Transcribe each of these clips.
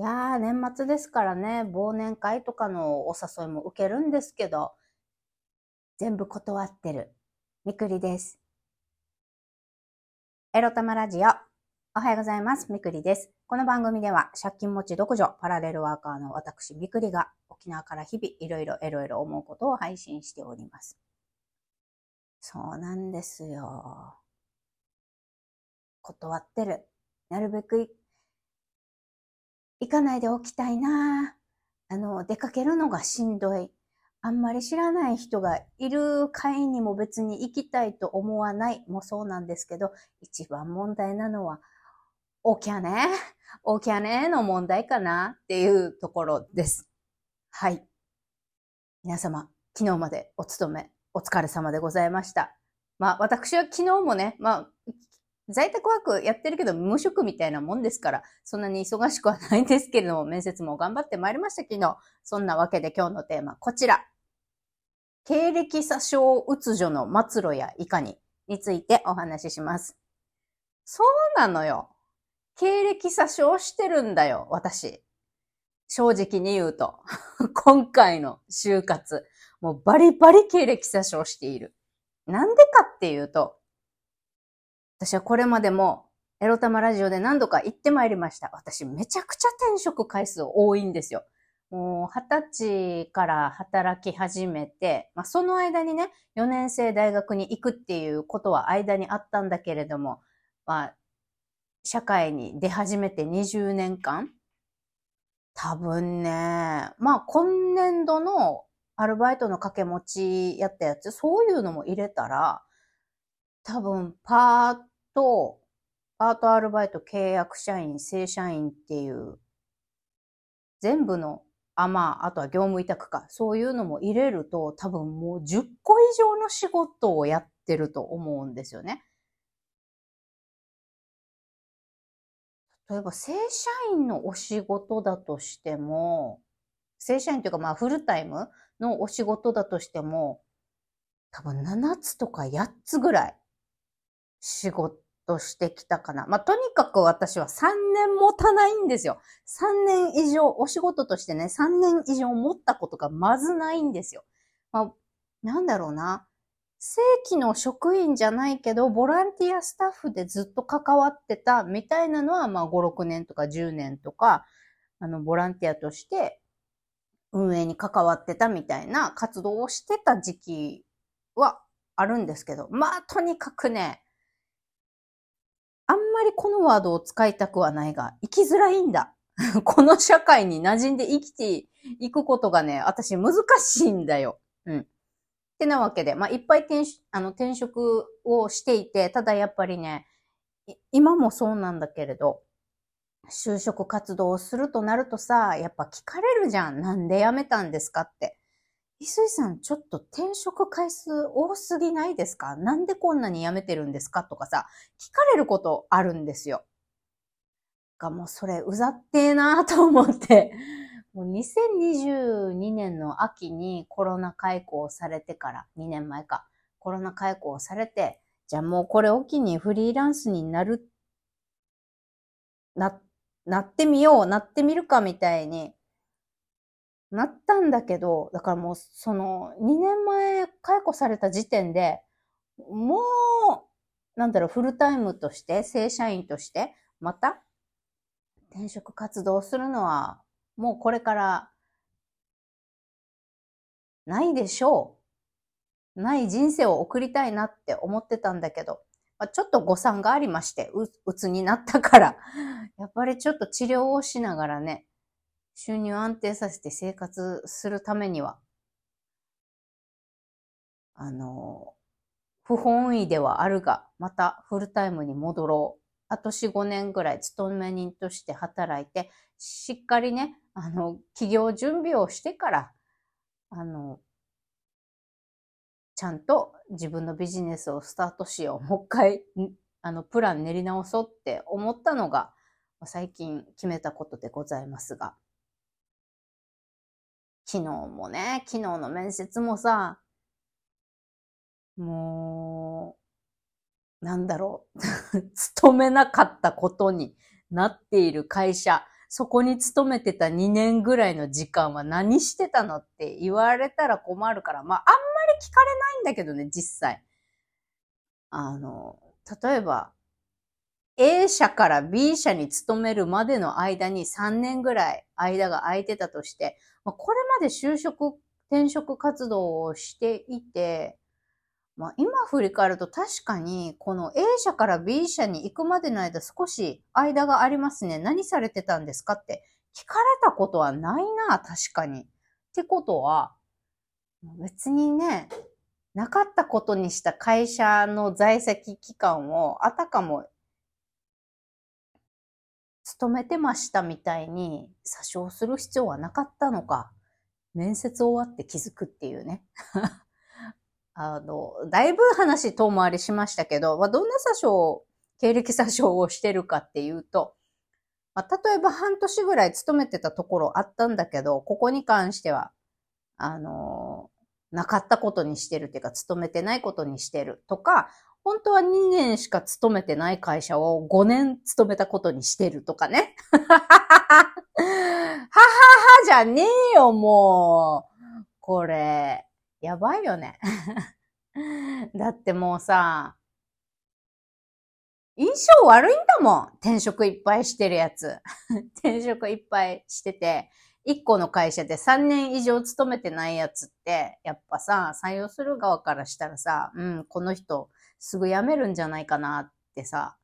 いやー、年末ですからね、忘年会とかのお誘いも受けるんですけど、全部断ってる。みくりです。エロ玉ラジオ。おはようございます。みくりです。この番組では、借金持ち独女、パラレルワーカーの私、みくりが、沖縄から日々、いろいろいろいろ思うことを配信しております。そうなんですよ。断ってる。なるべく行かないでおきたいなあの、出かけるのがしんどい。あんまり知らない人がいる会にも別に行きたいと思わないもそうなんですけど、一番問題なのは、おきゃね？おきゃねの問題かなっていうところです。はい。皆様、昨日までお勤め、お疲れ様でございました。まあ、私は昨日もね、まあ、在宅ワークやってるけど無職みたいなもんですから、そんなに忙しくはないんですけれども、面接も頑張ってまいりました昨日。そんなわけで今日のテーマ、こちら。経歴詐称うつ女の末路やいかにについてお話しします。そうなのよ。経歴詐称してるんだよ、私。正直に言うと。今回の就活、もうバリバリ経歴詐称している。なんでかっていうと、私はこれまでもエロ玉ラジオで何度か行ってまいりました。私めちゃくちゃ転職回数多いんですよ。もう二十歳から働き始めて、まあ、その間にね、4年生大学に行くっていうことは間にあったんだけれども、まあ、社会に出始めて20年間多分ね、まあ今年度のアルバイトの掛け持ちやったやつ、そういうのも入れたら、多分パーと、パートアルバイト契約社員、正社員っていう、全部の、あ、まあ、あとは業務委託か、そういうのも入れると、多分もう10個以上の仕事をやってると思うんですよね。例えば、正社員のお仕事だとしても、正社員というか、まあ、フルタイムのお仕事だとしても、多分7つとか8つぐらい仕事としてきたかな。まあ、とにかく私は3年持たないんですよ。3年以上、お仕事としてね、3年以上持ったことがまずないんですよ。まあ、なんだろうな。正規の職員じゃないけど、ボランティアスタッフでずっと関わってたみたいなのは、まあ、5、6年とか10年とか、あの、ボランティアとして運営に関わってたみたいな活動をしてた時期はあるんですけど、まあ、とにかくね、あんまりこのワードを使いたくはないが、生きづらいんだ。この社会に馴染んで生きていくことがね、私難しいんだよ。うん。ってなわけで、まあ、いっぱい転あの転職をしていて、ただやっぱりね、今もそうなんだけれど、就職活動をするとなるとさ、やっぱ聞かれるじゃん。なんで辞めたんですかって。翡翠さん、ちょっと転職回数多すぎないですか？なんでこんなに辞めてるんですか？とかさ、聞かれることあるんですよ。が、もうそれ、うざってえなと思って、もう2022年の秋にコロナ解雇をされてから、2年前か、コロナ解雇をされて、じゃあもうこれを機にフリーランスになる、な、なってみよう、なってみるかみたいになったんだけど、だからもうその2年前解雇された時点で、もう、なんだろう、フルタイムとして、正社員として、また転職活動するのは、もうこれからないでしょう。ない人生を送りたいなって思ってたんだけど、まあ、ちょっと誤算がありまして、う、うつになったから、やっぱりちょっと治療をしながらね、収入安定させて生活するためには、あの、不本意ではあるが、またフルタイムに戻ろう。あと4、5年ぐらい勤め人として働いて、しっかりね、あの、企業準備をしてから、あの、ちゃんと自分のビジネスをスタートしよう。もう一回、あの、プラン練り直そうって思ったのが、最近決めたことでございますが。昨日もね、昨日の面接もさ、もう、なんだろう、勤めなかったことになっている会社、そこに勤めてた2年ぐらいの時間は何してたのって言われたら困るから、まあ、あんまり聞かれないんだけどね、実際。あの、例えば、A 社から B 社に勤めるまでの間に3年ぐらい間が空いてたとして、まあ、これまで就職、転職活動をしていて、まあ、今振り返ると確かにこの A 社から B 社に行くまでの間少し間がありますね。何されてたんですかって聞かれたことはないな、確かに。ってことは、別にね、なかったことにした会社の在籍期間をあたかも勤めてましたみたいに詐称する必要はなかったのか。面接終わって気づくっていうね。あの、だいぶ話遠回りしましたけど、まあ、どんな詐称、経歴詐称をしてるかっていうと、まあ、例えば半年ぐらい勤めてたところあったんだけど、ここに関しては、あの、なかったことにしてるっていうか、勤めてないことにしてるとか、本当は2年しか勤めてない会社を5年勤めたことにしてるとかね。ははははじゃねえよ、もう。これ。やばいよね。だってもうさ、印象悪いんだもん。転職いっぱいしてるやつ。転職いっぱいしてて、1個の会社で3年以上勤めてないやつって、やっぱさ、採用する側からしたらさ、うん、この人すぐ辞めるんじゃないかなってさ、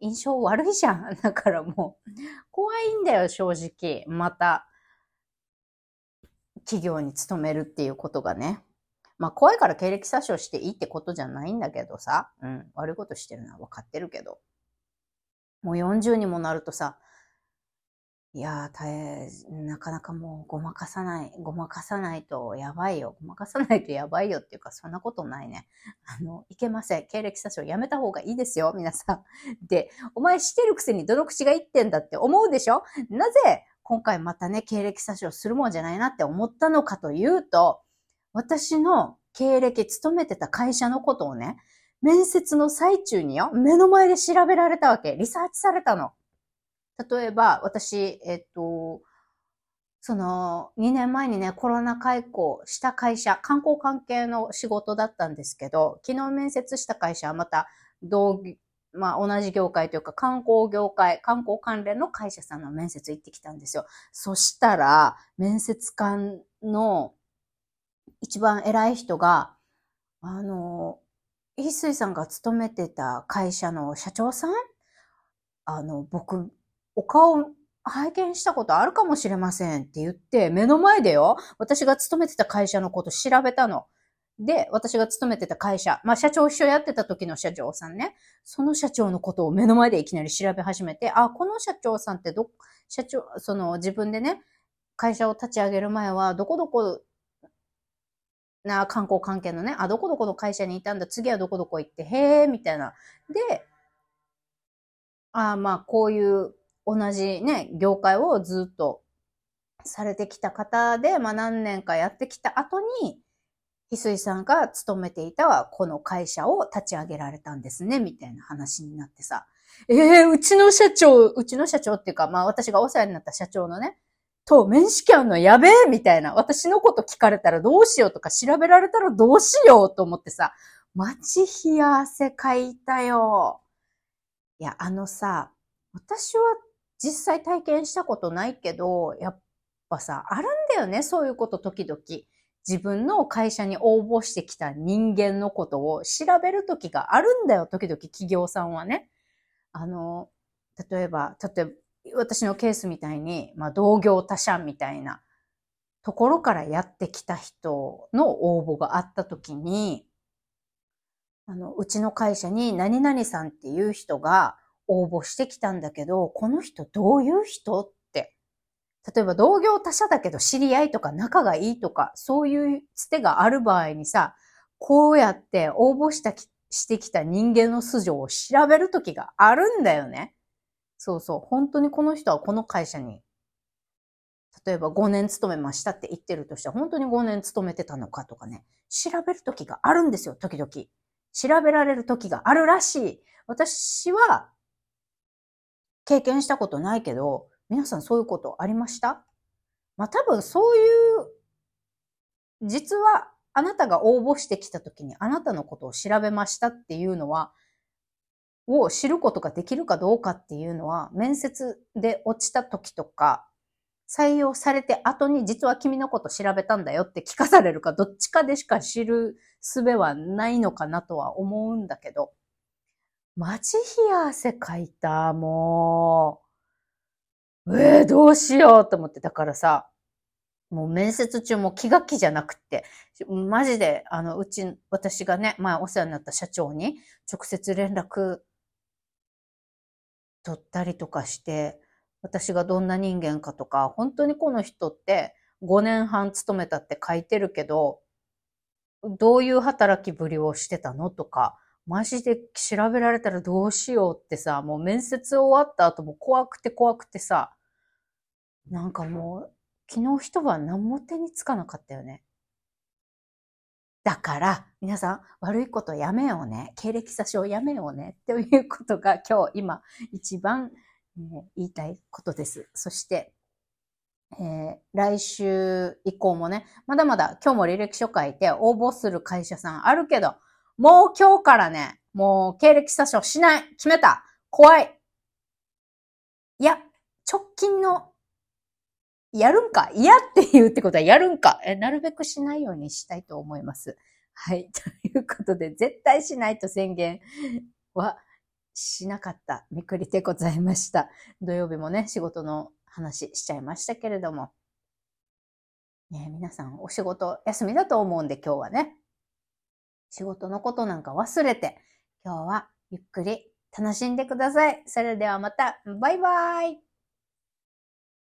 印象悪いじゃん。だからもう、怖いんだよ、正直。また、企業に勤めるっていうことがね。まあ怖いから経歴詐称していいってことじゃないんだけどさ、うん、悪いことしてるのは分かってるけど。もう40にもなるとさ、いやー、大変、なかなかもうごまかさない、ごまかさないとやばいよ。ごまかさないとやばいよっていうか、そんなことないね。あの、いけません。経歴詐称やめた方がいいですよ、皆さん。で、お前してるくせにどの口が言ってんだって思うでしょ？なぜ今回またね、経歴詐称するもんじゃないなって思ったのかというと、私の経歴、勤めてた会社のことをね、面接の最中によ、目の前で調べられたわけ。リサーチされたの。例えば、私、えっと、その、2年前にね、コロナ開校した会社、観光関係の仕事だったんですけど、昨日面接した会社はまた、同、まあ、同じ業界というか、観光業界、観光関連の会社さんの面接行ってきたんですよ。そしたら、面接官の一番偉い人が、あの、翡翠さんが勤めてた会社の社長さんあの、僕、お顔拝見したことあるかもしれませんって言って、目の前でよ、私が勤めてた会社のこと調べたの。で、私が勤めてた会社、まあ社長一緒やってた時の社長さんね、その社長のことを目の前でいきなり調べ始めて、あ、この社長さんってど、社長、その自分でね、会社を立ち上げる前は、どこどこな観光関係のね、あ、どこどこの会社にいたんだ、次はどこどこ行って、へえ、みたいな。で、あまあ、こういう同じね、業界をずっとされてきた方で、まあ何年かやってきた後に、翡翠さんが勤めていたこの会社を立ち上げられたんですね、みたいな話になってさ。ええー、うちの社長、うちの社長っていうか、まあ私がお世話になった社長のね、と面識あんのやべえみたいな。私のこと聞かれたらどうしようとか調べられたらどうしようと思ってさ、待ち冷や汗かいたよ。いや、あのさ、私は実際体験したことないけど、やっぱさ、あるんだよね、そういうこと時々。自分の会社に応募してきた人間のことを調べる時があるんだよ、時々企業さんはね。あの、例えば、例えば、私のケースみたいに、まあ、同業他社みたいなところからやってきた人の応募があったときに、あの、うちの会社に何々さんっていう人が応募してきたんだけど、この人どういう人？って。例えば同業他社だけど知り合いとか仲がいいとか、そういうつてがある場合にさ、こうやって応募したしてきた人間の素性を調べるときがあるんだよね。そうそう。本当にこの人はこの会社に、例えば5年勤めましたって言ってるとしたら、本当に5年勤めてたのかとかね、調べる時があるんですよ、時々。調べられる時があるらしい。私は、経験したことないけど、皆さんそういうことありました？まあ多分そういう、実はあなたが応募してきた時にあなたのことを調べましたっていうのは、を知ることができるかどうかっていうのは、面接で落ちた時とか、採用されて後に実は君のこと調べたんだよって聞かされるか、どっちかでしか知る術はないのかなとは思うんだけど、マジ冷や汗かいた、もう。えー、どうしようと思って。だからさ、もう面接中も気が気じゃなくって、マジで、あの、うち、私がね、前お世話になった社長に直接連絡取ったりとかして、私がどんな人間かとか、本当にこの人って5年半勤めたって書いてるけど、どういう働きぶりをしてたのとか、マジで調べられたらどうしようってさ、もう面接終わった後も怖くて怖くてさ、なんかもう、昨日一晩何も手につかなかったよね。だから、皆さん、悪いことやめようね。経歴詐称やめようね。ということが今日、今、一番、え、言いたいことです。そして、えー、来週以降もね、まだまだ今日も履歴書書いて応募する会社さんあるけど、もう今日からね、もう経歴詐称しない。決めた。怖い。いや、直近のやるんか？嫌って言うってことはやるんか？えなるべくしないようにしたいと思います。はい。ということで、絶対しないと宣言はしなかっためくりでございました。土曜日もね、仕事の話しちゃいましたけれども。ね皆さんお仕事休みだと思うんで今日はね、仕事のことなんか忘れて、今日はゆっくり楽しんでください。それではまた、バイバイ